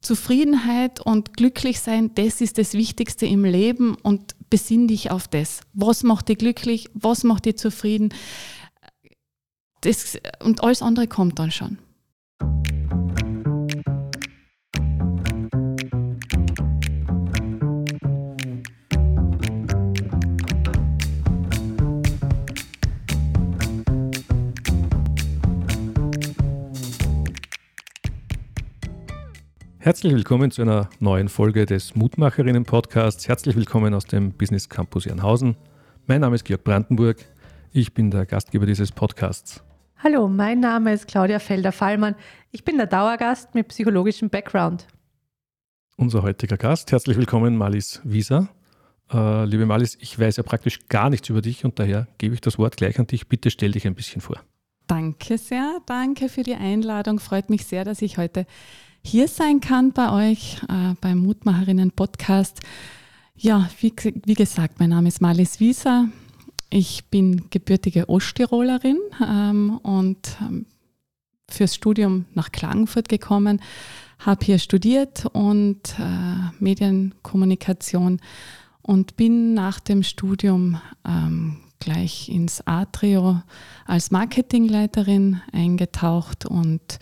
Zufriedenheit und glücklich sein, das ist das Wichtigste im Leben und besinn dich auf das. Was macht dich glücklich? Was macht dich zufrieden? Das, und alles andere kommt dann schon. Herzlich willkommen zu einer neuen Folge des Mutmacherinnen-Podcasts. Herzlich willkommen aus dem Business Campus Janhausen. Mein Name ist Georg Brandenburg. Ich bin der Gastgeber dieses Podcasts. Hallo, mein Name ist Claudia Felder-Fallmann. Ich bin der Dauergast mit psychologischem Background. Unser heutiger Gast, herzlich willkommen, Malis Wieser. Äh, liebe Malis, ich weiß ja praktisch gar nichts über dich und daher gebe ich das Wort gleich an dich. Bitte stell dich ein bisschen vor. Danke sehr, danke für die Einladung. Freut mich sehr, dass ich heute hier sein kann bei euch äh, beim Mutmacherinnen Podcast. Ja, wie, wie, gesagt, mein Name ist Marlies Wieser. Ich bin gebürtige Osttirolerin ähm, und ähm, fürs Studium nach Klagenfurt gekommen, habe hier studiert und äh, Medienkommunikation und bin nach dem Studium ähm, gleich ins Atrio als Marketingleiterin eingetaucht und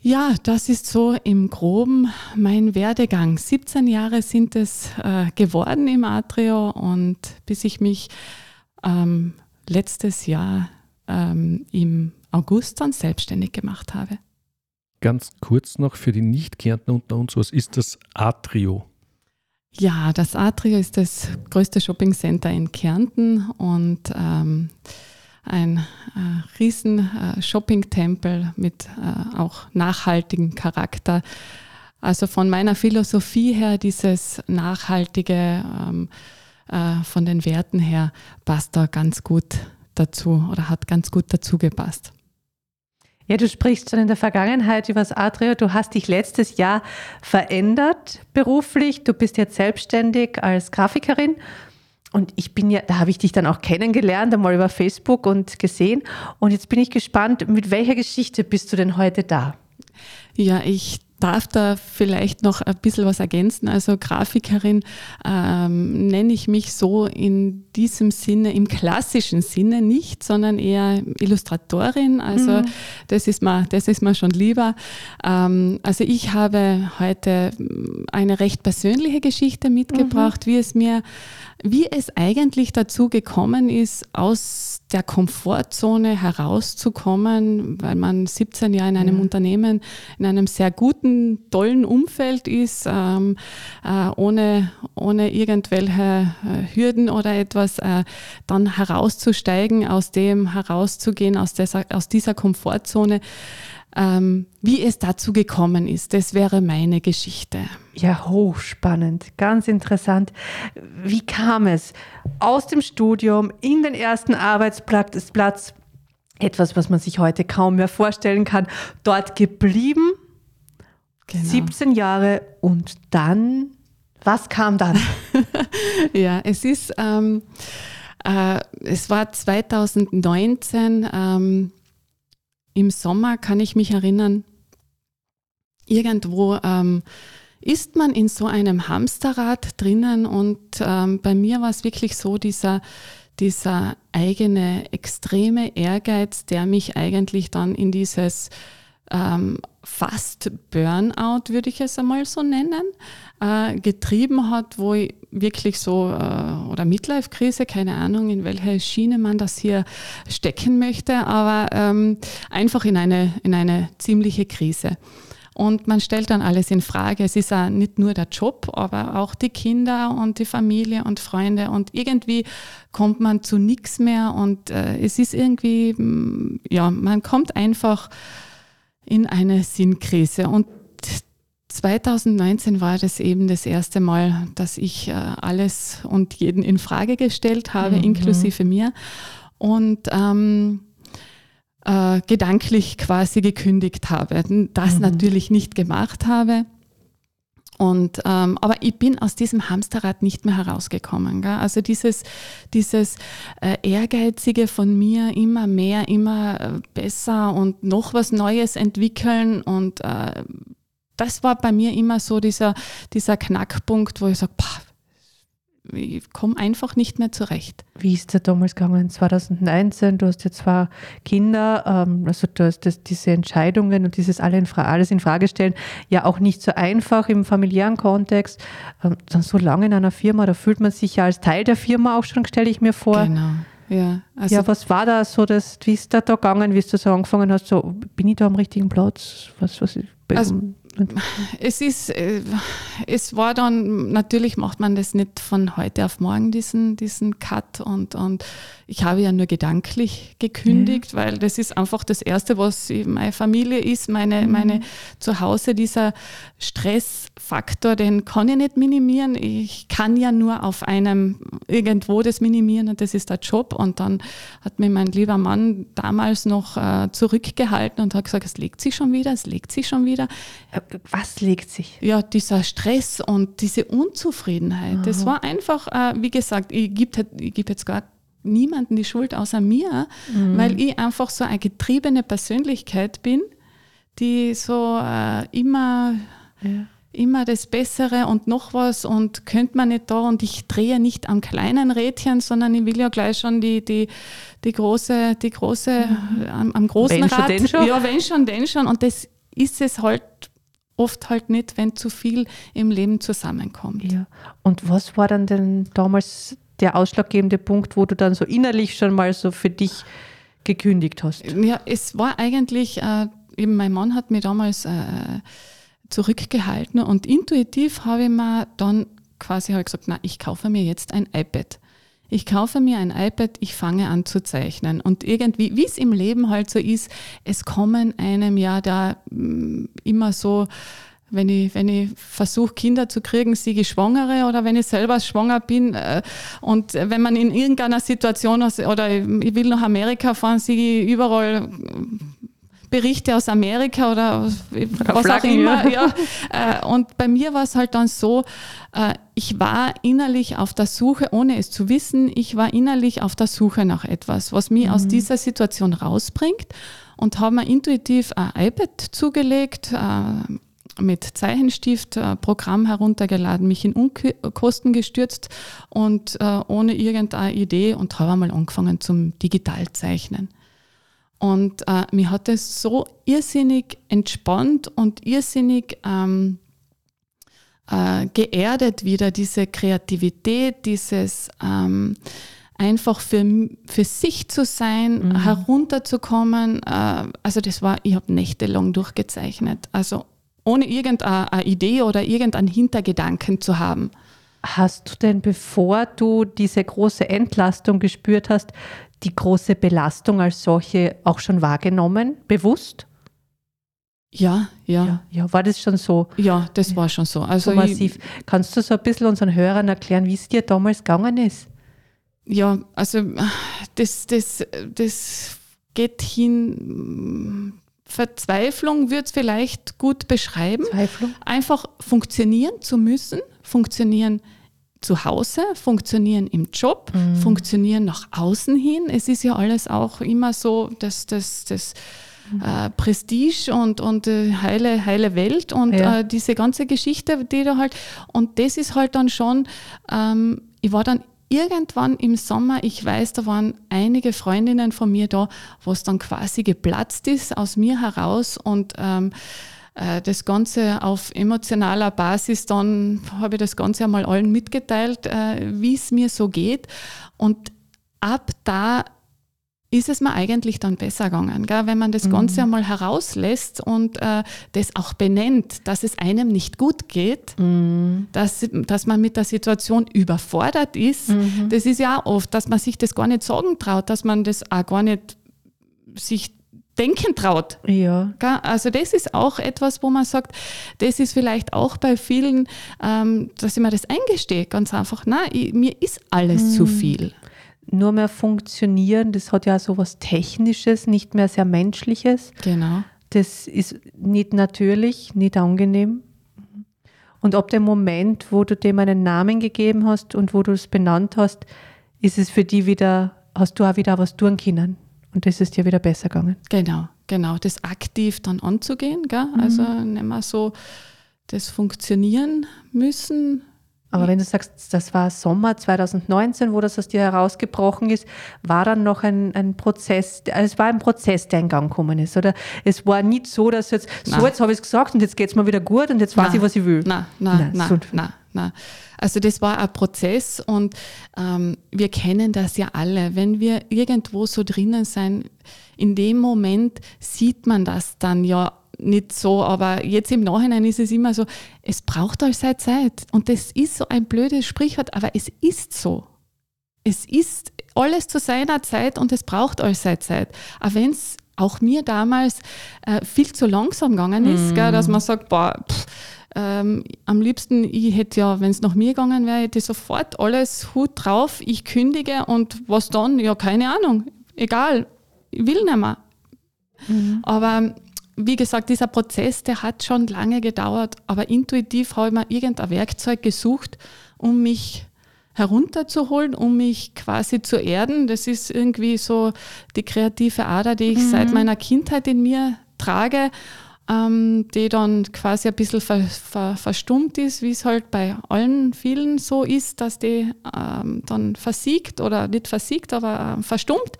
ja, das ist so im groben mein Werdegang. 17 Jahre sind es äh, geworden im Atrio und bis ich mich ähm, letztes Jahr ähm, im August dann selbstständig gemacht habe. Ganz kurz noch für die Nicht-Kärntner unter uns, was ist das Atrio? Ja, das Atrio ist das größte Shoppingcenter in Kärnten und ähm, ein äh, riesen äh, Shopping-Tempel mit äh, auch nachhaltigem Charakter. Also von meiner Philosophie her, dieses nachhaltige, ähm, äh, von den Werten her, passt da ganz gut dazu oder hat ganz gut dazu gepasst. Ja, du sprichst schon in der Vergangenheit über das Atrio. Du hast dich letztes Jahr verändert beruflich. Du bist jetzt selbstständig als Grafikerin und ich bin ja, da habe ich dich dann auch kennengelernt, einmal über Facebook und gesehen. Und jetzt bin ich gespannt, mit welcher Geschichte bist du denn heute da? Ja, ich darf da vielleicht noch ein bisschen was ergänzen. Also Grafikerin ähm, nenne ich mich so in diesem Sinne, im klassischen Sinne nicht, sondern eher Illustratorin. Also mhm. das, ist mir, das ist mir schon lieber. Ähm, also ich habe heute eine recht persönliche Geschichte mitgebracht, mhm. wie es mir wie es eigentlich dazu gekommen ist, aus der Komfortzone herauszukommen, weil man 17 Jahre in einem ja. Unternehmen, in einem sehr guten, tollen Umfeld ist, ähm, äh, ohne, ohne irgendwelche äh, Hürden oder etwas, äh, dann herauszusteigen, aus dem herauszugehen, aus dieser, aus dieser Komfortzone. Ähm, wie es dazu gekommen ist, das wäre meine Geschichte. Ja, hochspannend, ganz interessant. Wie kam es aus dem Studium in den ersten Arbeitsplatz, etwas, was man sich heute kaum mehr vorstellen kann, dort geblieben, genau. 17 Jahre und dann, was kam dann? ja, es ist, ähm, äh, es war 2019, ähm, im Sommer kann ich mich erinnern, irgendwo ähm, ist man in so einem Hamsterrad drinnen und ähm, bei mir war es wirklich so, dieser, dieser eigene extreme Ehrgeiz, der mich eigentlich dann in dieses ähm, fast Burnout, würde ich es einmal so nennen, äh, getrieben hat, wo ich wirklich so, äh, oder Midlife-Krise, keine Ahnung, in welche Schiene man das hier stecken möchte, aber ähm, einfach in eine, in eine ziemliche Krise. Und man stellt dann alles in Frage. Es ist ja nicht nur der Job, aber auch die Kinder und die Familie und Freunde. Und irgendwie kommt man zu nichts mehr. Und äh, es ist irgendwie, mm, ja, man kommt einfach in eine Sinnkrise. Und 2019 war das eben das erste Mal, dass ich äh, alles und jeden in Frage gestellt habe, mhm. inklusive mir. Und ähm, äh, gedanklich quasi gekündigt habe. Das mhm. natürlich nicht gemacht habe. Und, ähm, aber ich bin aus diesem Hamsterrad nicht mehr herausgekommen. Gell? Also dieses, dieses äh, Ehrgeizige von mir, immer mehr, immer äh, besser und noch was Neues entwickeln und äh, das war bei mir immer so dieser, dieser Knackpunkt, wo ich sage, ich komme einfach nicht mehr zurecht. Wie ist es damals gegangen? 2019, du hast ja zwei Kinder, ähm, also du hast das, diese Entscheidungen und dieses alles in Frage stellen, ja auch nicht so einfach im familiären Kontext. Ähm, dann so lange in einer Firma, da fühlt man sich ja als Teil der Firma auch schon, stelle ich mir vor. Genau. Ja, also ja, was war da so, das, wie ist da da gegangen, wie du so angefangen hast, so, bin ich da am richtigen Platz? Was, was, also, es ist, äh, es war dann, natürlich macht man das nicht von heute auf morgen, diesen, diesen Cut und, und ich habe ja nur gedanklich gekündigt, ja. weil das ist einfach das Erste, was meine Familie ist, meine, mhm. meine Zuhause, dieser Stressfaktor, den kann ich nicht minimieren. Ich kann ja nur auf einem irgendwo das minimieren und das ist der Job. Und dann hat mir mein lieber Mann damals noch äh, zurückgehalten und hat gesagt, es legt sich schon wieder, es legt sich schon wieder. Äh, was legt sich? Ja, dieser Stress und diese Unzufriedenheit. Aha. Das war einfach, äh, wie gesagt, ich gebe geb jetzt gar niemanden die Schuld außer mir, mhm. weil ich einfach so eine getriebene Persönlichkeit bin, die so äh, immer, ja. immer das Bessere und noch was und könnte man nicht da und ich drehe nicht am kleinen Rädchen, sondern ich will ja gleich schon die, die, die große, die große, mhm. am, am, großen wenn Rad. Schon, schon. Ja, wenn schon, denn schon. Und das ist es halt oft halt nicht, wenn zu viel im Leben zusammenkommt. Ja. Und was war dann denn damals der ausschlaggebende Punkt, wo du dann so innerlich schon mal so für dich gekündigt hast? Ja, es war eigentlich, äh, eben mein Mann hat mich damals äh, zurückgehalten und intuitiv habe ich mir dann quasi halt gesagt, na, ich kaufe mir jetzt ein iPad. Ich kaufe mir ein iPad, ich fange an zu zeichnen. Und irgendwie, wie es im Leben halt so ist, es kommen einem ja da mm, immer so wenn ich, wenn ich versuche, Kinder zu kriegen, siege ich Schwangere oder wenn ich selber schwanger bin äh, und wenn man in irgendeiner Situation oder ich will nach Amerika fahren, siege ich überall Berichte aus Amerika oder was auch immer. Ja. Äh, und bei mir war es halt dann so, äh, ich war innerlich auf der Suche, ohne es zu wissen, ich war innerlich auf der Suche nach etwas, was mich mhm. aus dieser Situation rausbringt und habe mir intuitiv ein iPad zugelegt, mit Zeichenstift äh, Programm heruntergeladen, mich in Unkosten gestürzt und äh, ohne irgendeine Idee und habe einmal angefangen zum Digitalzeichnen. Und äh, mir hat es so irrsinnig entspannt und irrsinnig ähm, äh, geerdet wieder, diese Kreativität, dieses ähm, einfach für, für sich zu sein, mhm. herunterzukommen. Äh, also das war, ich habe nächtelang durchgezeichnet. Also ohne irgendeine Idee oder irgendeinen Hintergedanken zu haben. Hast du denn, bevor du diese große Entlastung gespürt hast, die große Belastung als solche auch schon wahrgenommen, bewusst? Ja, ja. Ja, ja war das schon so? Ja, das war schon so. Also so massiv. Ich, Kannst du so ein bisschen unseren Hörern erklären, wie es dir damals gegangen ist? Ja, also das, das, das geht hin Verzweiflung würde es vielleicht gut beschreiben. Zweiflung. Einfach funktionieren zu müssen, funktionieren zu Hause, funktionieren im Job, mhm. funktionieren nach außen hin. Es ist ja alles auch immer so, dass das, das mhm. äh, Prestige und, und äh, heile, heile Welt und ja. äh, diese ganze Geschichte, die da halt, und das ist halt dann schon, ähm, ich war dann irgendwann im Sommer, ich weiß, da waren einige Freundinnen von mir da, wo es dann quasi geplatzt ist aus mir heraus und ähm, äh, das Ganze auf emotionaler Basis, dann habe ich das Ganze einmal allen mitgeteilt, äh, wie es mir so geht. Und ab da ist es mir eigentlich dann besser gegangen, gell? wenn man das mhm. Ganze einmal herauslässt und äh, das auch benennt, dass es einem nicht gut geht, mhm. dass, dass man mit der Situation überfordert ist. Mhm. Das ist ja auch oft, dass man sich das gar nicht sagen traut, dass man das auch gar nicht sich denken traut. Ja. Also das ist auch etwas, wo man sagt, das ist vielleicht auch bei vielen, ähm, dass ich mir das eingestehe, ganz einfach, nein, ich, mir ist alles zu mhm. viel nur mehr funktionieren. Das hat ja so was Technisches, nicht mehr sehr Menschliches. Genau. Das ist nicht natürlich, nicht angenehm. Und ab dem Moment, wo du dem einen Namen gegeben hast und wo du es benannt hast, ist es für die wieder, hast du auch wieder was tun können. Und das ist dir wieder besser gegangen. Genau, genau. Das aktiv dann anzugehen, gell? Mhm. Also nicht mehr so das funktionieren müssen. Aber wenn du sagst, das war Sommer 2019, wo das aus dir herausgebrochen ist, war dann noch ein, ein Prozess, also es war ein Prozess, der in Gang gekommen ist, oder? Es war nicht so, dass jetzt, Nein. so jetzt habe ich es gesagt und jetzt geht es mir wieder gut und jetzt weiß Nein. ich, was ich will. Nein, nein, Nein, nein, nein, nein. Also das war ein Prozess und ähm, wir kennen das ja alle. Wenn wir irgendwo so drinnen sein, in dem Moment sieht man das dann ja nicht so, aber jetzt im Nachhinein ist es immer so, es braucht all seine Zeit. Und das ist so ein blödes Sprichwort, aber es ist so. Es ist alles zu seiner Zeit und es braucht all seine Zeit. Auch wenn es auch mir damals äh, viel zu langsam gegangen ist, gell, dass man sagt, boah, pff, ähm, am liebsten, ich hätte ja, wenn es nach mir gegangen wäre, hätte ich sofort alles Hut drauf, ich kündige und was dann? Ja, keine Ahnung, egal, ich will nicht mehr. Aber wie gesagt, dieser Prozess, der hat schon lange gedauert, aber intuitiv habe ich mir irgendein Werkzeug gesucht, um mich herunterzuholen, um mich quasi zu erden. Das ist irgendwie so die kreative Ader, die ich seit meiner Kindheit in mir trage, ähm, die dann quasi ein bisschen ver, ver, verstummt ist, wie es halt bei allen vielen so ist, dass die ähm, dann versiegt oder nicht versiegt, aber äh, verstummt.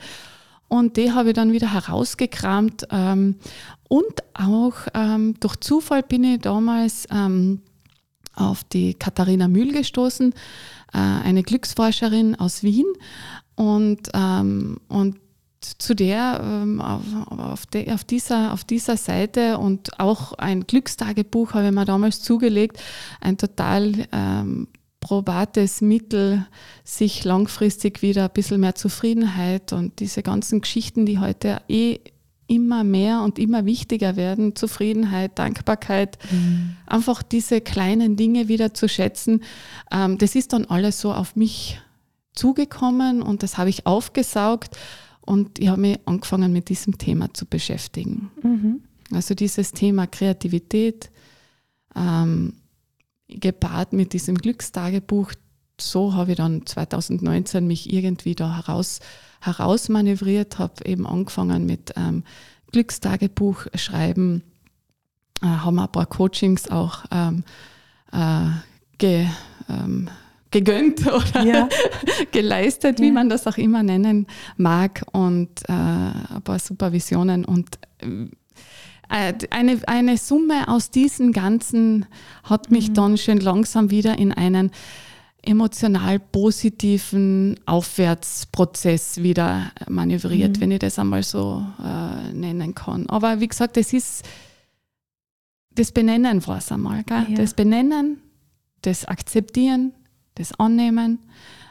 Und die habe ich dann wieder herausgekramt. Ähm, und auch ähm, durch Zufall bin ich damals ähm, auf die Katharina Mühl gestoßen, äh, eine Glücksforscherin aus Wien. Und, ähm, und zu der ähm, auf, auf, de, auf, dieser, auf dieser Seite und auch ein Glückstagebuch habe ich mir damals zugelegt, ein total ähm, probates Mittel, sich langfristig wieder ein bisschen mehr Zufriedenheit und diese ganzen Geschichten, die heute eh immer mehr und immer wichtiger werden, Zufriedenheit, Dankbarkeit, einfach diese kleinen Dinge wieder zu schätzen, ähm, das ist dann alles so auf mich zugekommen und das habe ich aufgesaugt und ich habe mich angefangen mit diesem Thema zu beschäftigen. Mhm. Also dieses Thema Kreativität, ähm, gepaart mit diesem Glückstagebuch, so habe ich dann 2019 mich irgendwie da heraus, herausmanövriert, habe eben angefangen mit ähm, Glückstagebuch schreiben, äh, haben ein paar Coachings auch ähm, äh, ge, ähm, gegönnt oder Ja. geleistet, wie Ja. man das auch immer nennen mag und äh, ein paar Supervisionen und äh, eine, eine Summe aus diesen ganzen hat mich dann schön langsam wieder in einen emotional positiven Aufwärtsprozess wieder manövriert, wenn ich das einmal so äh, nennen kann. Aber wie gesagt, das ist das Benennen war es einmal. Gell? Ja. Das Benennen, das Akzeptieren, das Annehmen,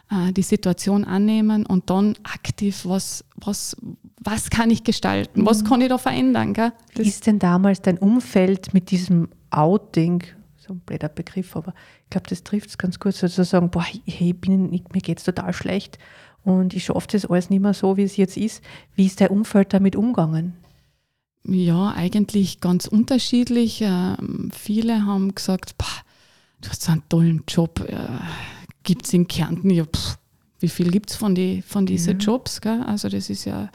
äh, die Situation annehmen und dann aktiv, was, was, was kann ich gestalten, was kann ich da verändern. Gell? Wie ist denn damals dein Umfeld mit diesem Outing, so ein blöder Begriff, aber ich glaube, das trifft es ganz gut, so zu sagen, boah, hey, bin, mir geht es total schlecht und ich schaffe das alles nicht mehr so, wie es jetzt ist. Wie ist dein Umfeld damit umgegangen? Ja, eigentlich ganz unterschiedlich. Ähm, viele haben gesagt, "Pah, du hast so einen tollen Job. Äh, gibt es in Kärnten? Ja, pff, wie viel gibt es von, die, von diesen Jobs? Gell? Also das ist ja,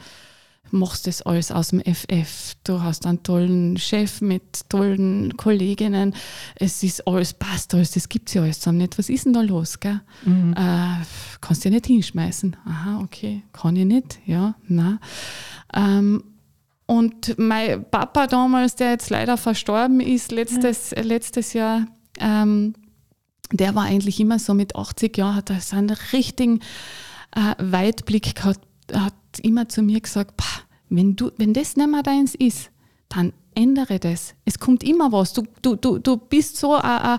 machst das alles aus dem FF. Du hast einen tollen Chef mit tollen Kolleginnen. Es ist alles, passt alles, das gibt es ja alles zusammen nicht. Was ist denn da los? Gell? Äh, kannst du ja nicht hinschmeißen. Aha, okay, kann ich nicht. Ja, na. Ähm, und mein Papa damals, der jetzt leider verstorben ist, letztes, letztes Jahr, ähm, der war eigentlich immer so mit 80 Jahren, hat er so einen richtigen äh, Weitblick gehabt, hat immer zu mir gesagt, "Pah, wenn, du, wenn das nicht mehr deins ist, dann ändere das. Es kommt immer was. Du, du, du, du bist so, äh, äh,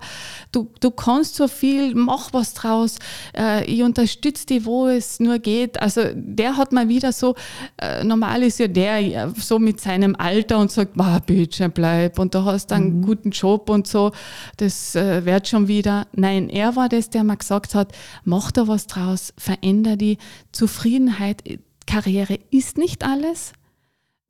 du, du kannst so viel, mach was draus. Äh, ich unterstütze dich, wo es nur geht. Also der hat mal wieder so, äh, normal ist ja der ja, so mit seinem Alter und sagt, ah, bitte bleib und du hast einen guten Job und so, das äh, wird schon wieder. Nein, er war das, der mir gesagt hat, mach da was draus, veränder die Zufriedenheit. Karriere ist nicht alles.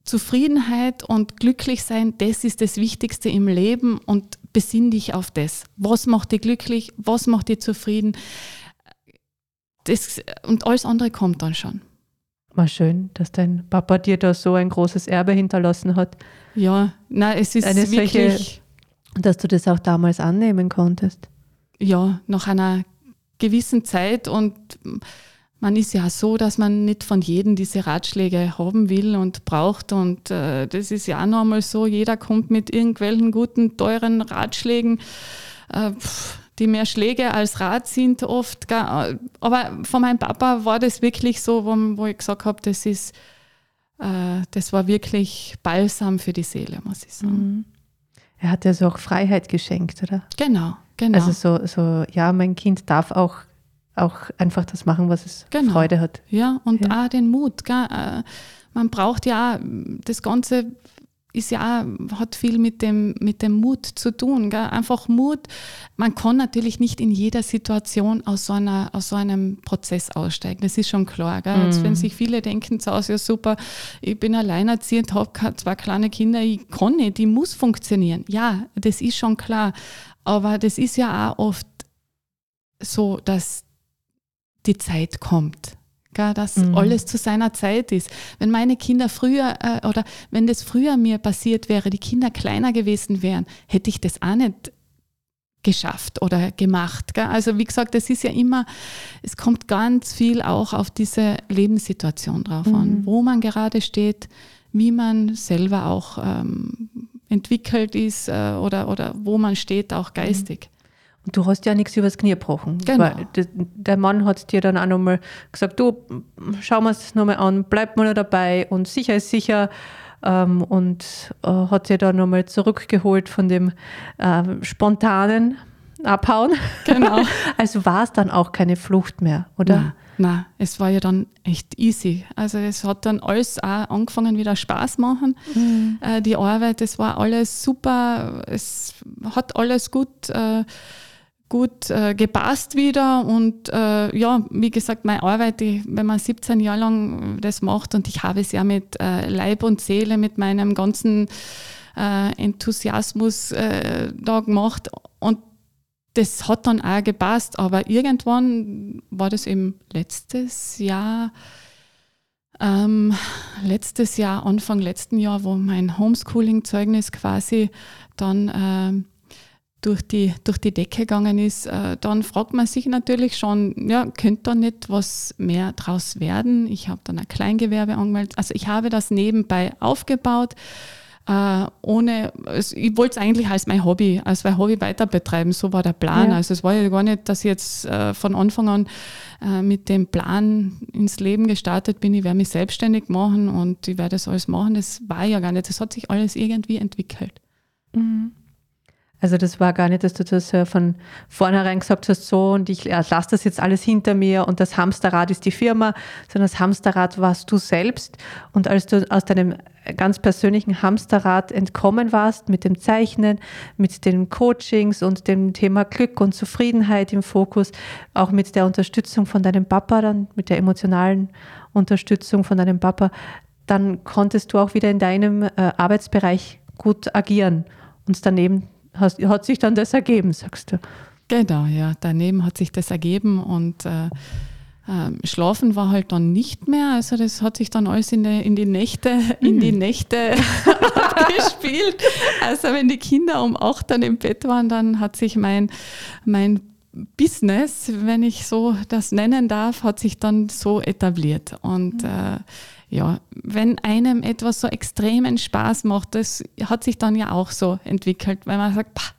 Zufriedenheit und glücklich sein, das ist das Wichtigste im Leben und besinn dich auf das. Was macht dich glücklich? Was macht dich zufrieden? Das, und alles andere kommt dann schon. War schön, dass dein Papa dir da so ein großes Erbe hinterlassen hat. Ja, na, es ist Eine solche- wirklich Dass du das auch damals annehmen konntest. Ja, nach einer gewissen Zeit und man ist ja so, dass man nicht von jedem diese Ratschläge haben will und braucht. Und äh, das ist ja auch nochmal so, jeder kommt mit irgendwelchen guten, teuren Ratschlägen. Äh, die mehr Schläge als Rat sind oft. Aber von meinem Papa war das wirklich so, wo, wo ich gesagt habe, das ist, äh, das war wirklich Balsam für die Seele, muss ich sagen. Mhm. Er hat ja so auch Freiheit geschenkt, oder? Genau, genau. Also so, so ja, mein Kind darf auch, auch einfach das machen, was es genau. Freude hat. Ja, und ja. auch den Mut. Gell? Äh, man braucht ja das Ganze ist ja hat viel mit dem, mit dem Mut zu tun. Gell? Einfach Mut. Man kann natürlich nicht in jeder Situation aus so, einer, aus so einem Prozess aussteigen. Das ist schon klar. Gell? Mm. Jetzt, wenn sich viele denken, zu Hause, ja super, ich bin alleinerziehend, habe zwei kleine Kinder, ich kann nicht, die muss funktionieren. Ja, das ist schon klar. Aber das ist ja auch oft so, dass die Zeit kommt dass mhm. alles zu seiner Zeit ist. Wenn meine Kinder früher äh, oder wenn das früher mir passiert wäre, die Kinder kleiner gewesen wären, hätte ich das auch nicht geschafft oder gemacht. Gell? Also wie gesagt, es ist ja immer, es kommt ganz viel auch auf diese Lebenssituation drauf mhm. an, wo man gerade steht, wie man selber auch ähm, entwickelt ist äh, oder, oder wo man steht, auch geistig. Du hast ja nichts übers Knie gebrochen. Genau. Der, der Mann hat dir dann auch nochmal gesagt, du, schauen wir es nochmal an, bleib mal dabei und sicher ist sicher. Ähm, und äh, hat dir dann nochmal zurückgeholt von dem äh, spontanen Abhauen. Genau. also war es dann auch keine Flucht mehr, oder? Nein, nein, es war ja dann echt easy. Also es hat dann alles auch angefangen wieder Spaß machen. Mhm. Äh, die Arbeit, es war alles super, es hat alles gut äh, gut äh, gepasst wieder. Und äh, ja, wie gesagt, meine Arbeit, die, wenn man 17 Jahre lang das macht und ich habe es ja mit äh, Leib und Seele, mit meinem ganzen äh, Enthusiasmus äh, da gemacht. Und das hat dann auch gepasst. Aber irgendwann war das eben letztes Jahr. Ähm, letztes Jahr, Anfang letzten Jahr, wo mein Homeschooling-Zeugnis quasi dann durch die, durch die Decke gegangen ist, äh, dann fragt man sich natürlich schon, ja, könnte da nicht was mehr draus werden? Ich habe dann ein Kleingewerbe angemeldet. Also ich habe das nebenbei aufgebaut. Uh, ohne, also ich wollte es eigentlich als mein Hobby, als mein Hobby weiter betreiben, so war der Plan. Ja. Also es war ja gar nicht, dass ich jetzt uh, von Anfang an uh, mit dem Plan ins Leben gestartet bin, ich werde mich selbstständig machen und ich werde das alles machen. Das war ja gar nicht, das hat sich alles irgendwie entwickelt. Mhm. Also das war gar nicht, dass du das äh, von vornherein gesagt hast, so und ich lasse das jetzt alles hinter mir und das Hamsterrad ist die Firma, sondern das Hamsterrad warst du selbst. Und als du aus deinem ganz persönlichen Hamsterrad entkommen warst mit dem Zeichnen, mit den Coachings und dem Thema Glück und Zufriedenheit im Fokus, auch mit der Unterstützung von deinem Papa, dann mit der emotionalen Unterstützung von deinem Papa, dann konntest du auch wieder in deinem äh, Arbeitsbereich gut agieren und daneben hast, hat sich dann das ergeben, sagst du. Genau, ja. Daneben hat sich das ergeben und äh, äh, Schlafen war halt dann nicht mehr. Also das hat sich dann alles in die, in die Nächte, in die mhm. Nächte abgespielt. Also wenn die Kinder um acht dann im Bett waren, dann hat sich mein, mein Business, wenn ich so das nennen darf, hat sich dann so etabliert. Und mhm. äh, ja, wenn einem etwas so extremen Spaß macht, das hat sich dann ja auch so entwickelt, weil man sagt, pah,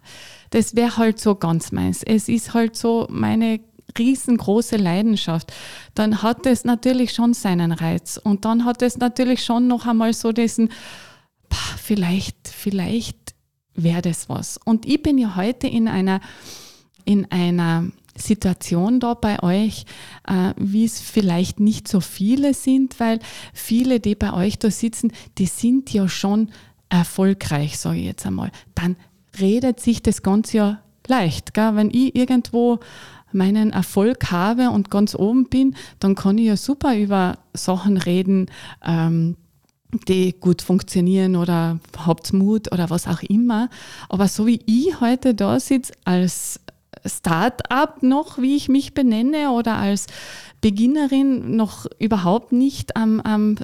das wäre halt so ganz meins. Es ist halt so meine riesengroße Leidenschaft, dann hat es natürlich schon seinen Reiz. Und dann hat es natürlich schon noch einmal so diesen, pah, vielleicht, vielleicht wäre das was. Und ich bin ja heute in einer, in einer Situation da bei euch, äh, wie es vielleicht nicht so viele sind, weil viele, die bei euch da sitzen, die sind ja schon erfolgreich, sage ich jetzt einmal. Dann redet sich das Ganze ja leicht. Gell? Wenn ich irgendwo meinen Erfolg habe und ganz oben bin, dann kann ich ja super über Sachen reden, ähm, die gut funktionieren oder habt Mut oder was auch immer. Aber so wie ich heute da sitze als Start-up noch, wie ich mich benenne, oder als Beginnerin noch überhaupt nicht am, am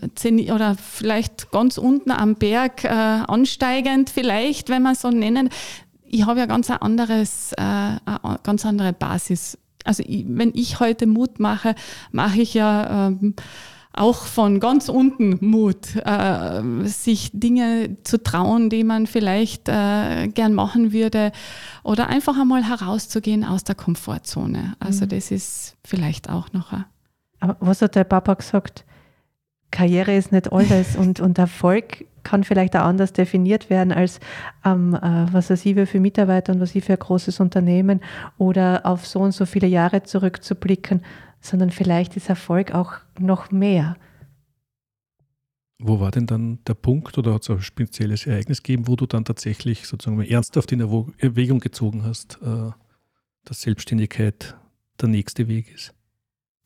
oder vielleicht ganz unten am Berg äh, ansteigend, vielleicht, wenn man so nennen. ich habe ja ganz ein anderes, äh, eine ganz andere Basis. Also ich, wenn ich heute Mut mache, mache ich ja ähm, auch von ganz unten Mut, äh, sich Dinge zu trauen, die man vielleicht äh, gern machen würde oder einfach einmal herauszugehen aus der Komfortzone. Also mhm. das ist vielleicht auch noch ein. Aber was hat der Papa gesagt? Karriere ist nicht alles und, und Erfolg kann vielleicht auch anders definiert werden als ähm, äh, was weiß ich für Mitarbeiter und was ich für ein großes Unternehmen oder auf so und so viele Jahre zurückzublicken, sondern vielleicht ist Erfolg auch noch mehr. Wo war denn dann der Punkt oder hat es ein spezielles Ereignis gegeben, wo du dann tatsächlich sozusagen ernsthaft in Erwägung gezogen hast, äh, dass Selbstständigkeit der nächste Weg ist?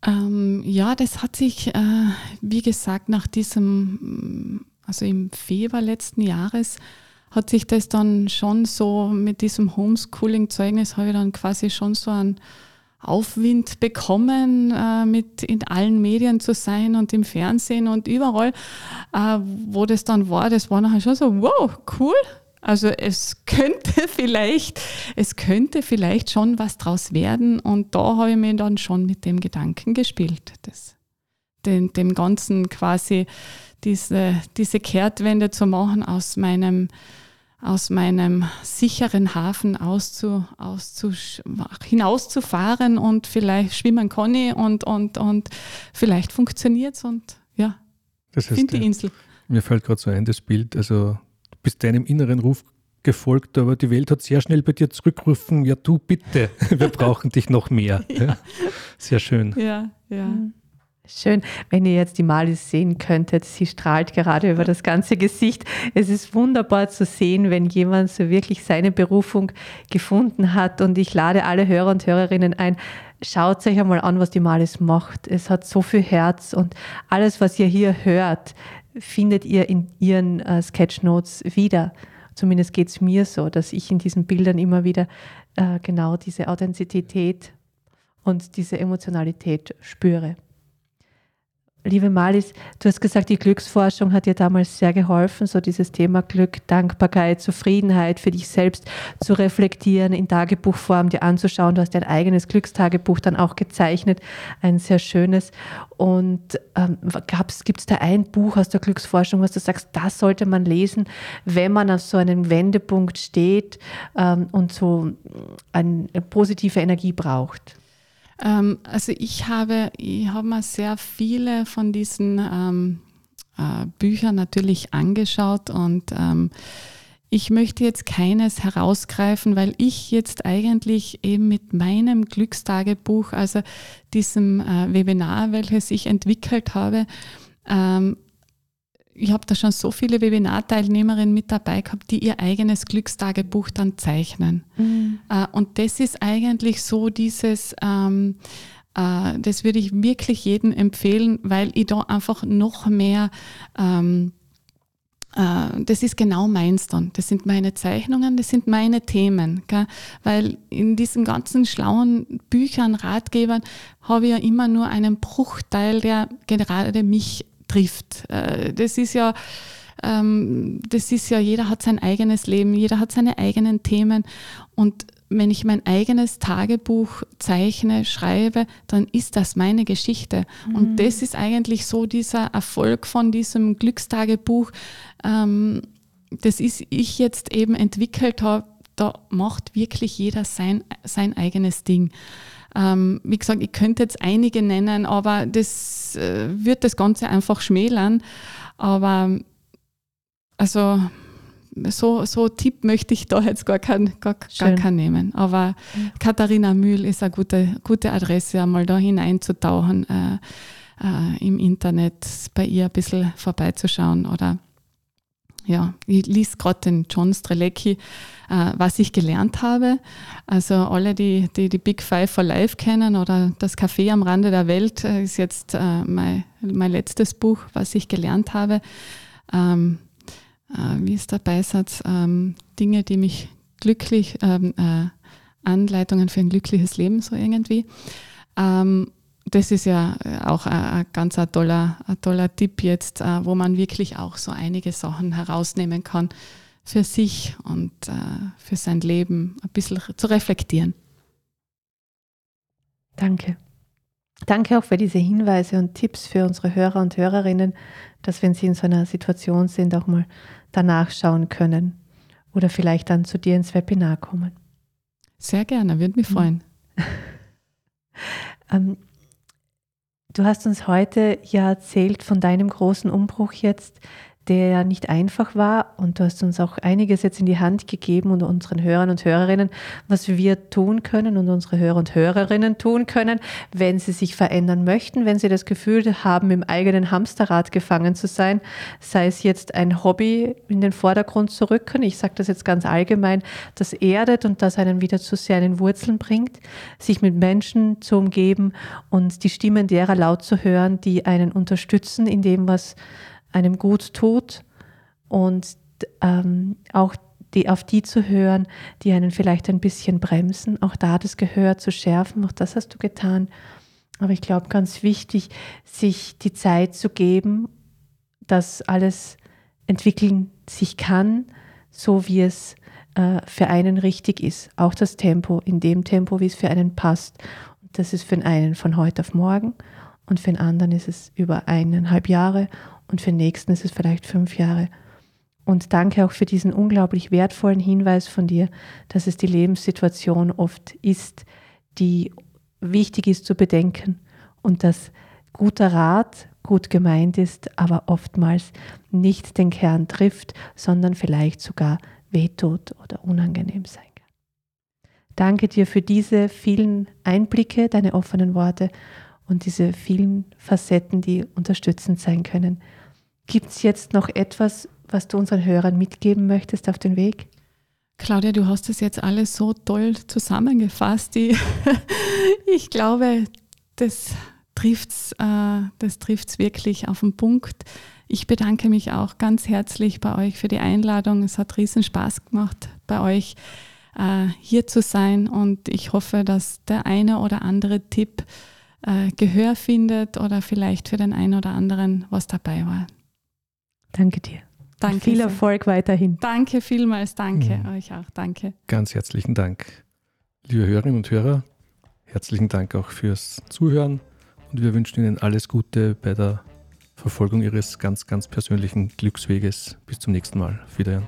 Ähm, ja, das hat sich, äh, wie gesagt, nach diesem, also im Februar letzten Jahres, hat sich das dann schon so mit diesem Homeschooling-Zeugnis, habe ich dann quasi schon so ein Aufwind bekommen, äh, mit in allen Medien zu sein und im Fernsehen und überall, äh, wo das dann war, das war nachher schon so, wow, cool. Also es könnte vielleicht, es könnte vielleicht schon was draus werden und da habe ich mir dann schon mit dem Gedanken gespielt, das, den, dem Ganzen quasi diese, diese Kehrtwende zu machen aus meinem aus meinem sicheren Hafen auszu, auszu, hinauszufahren und vielleicht schwimmen kann ich und, und, und vielleicht funktioniert es und ja, das heißt, finde die Insel. Mir fällt gerade so ein, das Bild, also du bist deinem inneren Ruf gefolgt, aber die Welt hat sehr schnell bei dir zurückgerufen, ja du bitte, wir brauchen dich noch mehr. Ja. Sehr schön. Ja, ja. Mhm. Schön, wenn ihr jetzt die Malis sehen könntet. Sie strahlt gerade über das ganze Gesicht. Es ist wunderbar zu sehen, wenn jemand so wirklich seine Berufung gefunden hat. Und ich lade alle Hörer und Hörerinnen ein, schaut euch einmal an, was die Malis macht. Es hat so viel Herz und alles, was ihr hier hört, findet ihr in ihren äh, Sketchnotes wieder. Zumindest geht es mir so, dass ich in diesen Bildern immer wieder äh, genau diese Authentizität und diese Emotionalität spüre. Liebe Malis, du hast gesagt, die Glücksforschung hat dir damals sehr geholfen, so dieses Thema Glück, Dankbarkeit, Zufriedenheit für dich selbst zu reflektieren, in Tagebuchform dir anzuschauen. Du hast dein eigenes Glückstagebuch dann auch gezeichnet, ein sehr schönes. Und ähm, gibt es da ein Buch aus der Glücksforschung, was du sagst, das sollte man lesen, wenn man auf so einem Wendepunkt steht ähm, und so eine positive Energie braucht? Ähm, also ich habe, ich habe mir sehr viele von diesen ähm, äh, Büchern natürlich angeschaut und ähm, ich möchte jetzt keines herausgreifen, weil ich jetzt eigentlich eben mit meinem Glückstagebuch, also diesem äh, Webinar, welches ich entwickelt habe, ähm, ich habe da schon so viele Webinarteilnehmerinnen mit dabei gehabt, die ihr eigenes Glückstagebuch dann zeichnen. Mhm. Äh, und das ist eigentlich so dieses, ähm, äh, das würde ich wirklich jedem empfehlen, weil ich da einfach noch mehr, ähm, äh, das ist genau meins dann. Das sind meine Zeichnungen, das sind meine Themen. Gell? Weil in diesen ganzen schlauen Büchern, Ratgebern habe ich ja immer nur einen Bruchteil, der gerade mich trifft. Äh, das ist ja, ähm, das ist ja, jeder hat sein eigenes Leben, jeder hat seine eigenen Themen und wenn ich mein eigenes Tagebuch zeichne, schreibe, dann ist das meine Geschichte. Mhm. Und das ist eigentlich so dieser Erfolg von diesem Glückstagebuch, ähm, das ist ich jetzt eben entwickelt habe, da macht wirklich jeder sein, sein eigenes Ding. Ähm, wie gesagt, ich könnte jetzt einige nennen, aber das äh, wird das Ganze einfach schmälern. Aber also so, so Tipp möchte ich da jetzt gar keinen gar, gar kein nehmen. Aber mhm. Katharina Mühl ist eine gute, gute Adresse, einmal da hineinzutauchen, äh, äh, im Internet bei ihr ein bisschen vorbeizuschauen oder ja, ich liess gerade den John Strelecki, äh, was ich gelernt habe. Also alle, die, die die Big Five for Life kennen oder das Café am Rande der Welt, äh, ist jetzt äh, mein, mein letztes Buch, was ich gelernt habe. Ähm, äh, wie ist der Beisatz? Ähm, Dinge, die mich glücklich, ähm, äh, Anleitungen für ein glückliches Leben, so irgendwie. Ähm, das ist ja äh, auch ein, ganz ein toller, ein toller Tipp jetzt, äh, wo man wirklich auch so einige Sachen herausnehmen kann für sich und äh, für sein Leben ein bisschen zu reflektieren. Danke. Danke auch für diese Hinweise und Tipps für unsere Hörer und Hörerinnen, dass wenn sie in so einer Situation sind, auch mal danach schauen können oder vielleicht dann zu dir ins Webinar kommen. Sehr gerne, würde mich freuen. ähm, du hast uns heute ja erzählt von deinem großen Umbruch jetzt, der ja nicht einfach war. Und du hast uns auch einiges jetzt in die Hand gegeben und unseren Hörern und Hörerinnen, was wir tun können und unsere Hörer und Hörerinnen tun können, wenn sie sich verändern möchten, wenn sie das Gefühl haben, im eigenen Hamsterrad gefangen zu sein, sei es jetzt ein Hobby in den Vordergrund zu rücken. Ich sage das jetzt ganz allgemein, das erdet und das einen wieder zu sehr in den Wurzeln bringt, sich mit Menschen zu umgeben und die Stimmen derer laut zu hören, die einen unterstützen in dem, was einem gut tut und ähm, auch die, auf die zu hören, die einen vielleicht ein bisschen bremsen, auch da das Gehör zu schärfen, auch das hast du getan. Aber ich glaube, ganz wichtig, sich die Zeit zu geben, dass alles entwickeln sich kann, so wie es äh, für einen richtig ist. Auch das Tempo, in dem Tempo, wie es für einen passt. Das ist für den einen von heute auf morgen und für den anderen ist es über eineinhalb Jahre und für den nächsten ist es vielleicht fünf Jahre. Und danke auch für diesen unglaublich wertvollen Hinweis von dir, dass es die Lebenssituation oft ist, die wichtig ist zu bedenken und dass guter Rat gut gemeint ist, aber oftmals nicht den Kern trifft, sondern vielleicht sogar wehtut oder unangenehm sein kann. Danke dir für diese vielen Einblicke, deine offenen Worte und diese vielen Facetten, die unterstützend sein können. Gibt es jetzt noch etwas, was du unseren Hörern mitgeben möchtest auf den Weg? Claudia, du hast das jetzt alles so toll zusammengefasst. Ich, ich glaube, das trifft es äh, das trifft's wirklich auf den Punkt. Ich bedanke mich auch ganz herzlich bei euch für die Einladung. Es hat riesen Spaß gemacht, bei euch äh, hier zu sein und ich hoffe, dass der eine oder andere Tipp äh, Gehör findet oder vielleicht für den einen oder anderen was dabei war. Danke dir. Danke. Und viel Erfolg weiterhin. Danke vielmals, danke mhm. euch auch, danke. Ganz herzlichen Dank. Liebe Hörerinnen und Hörer, herzlichen Dank auch fürs Zuhören und wir wünschen Ihnen alles Gute bei der Verfolgung Ihres ganz, ganz persönlichen Glücksweges. Bis zum nächsten Mal. Wiederhören.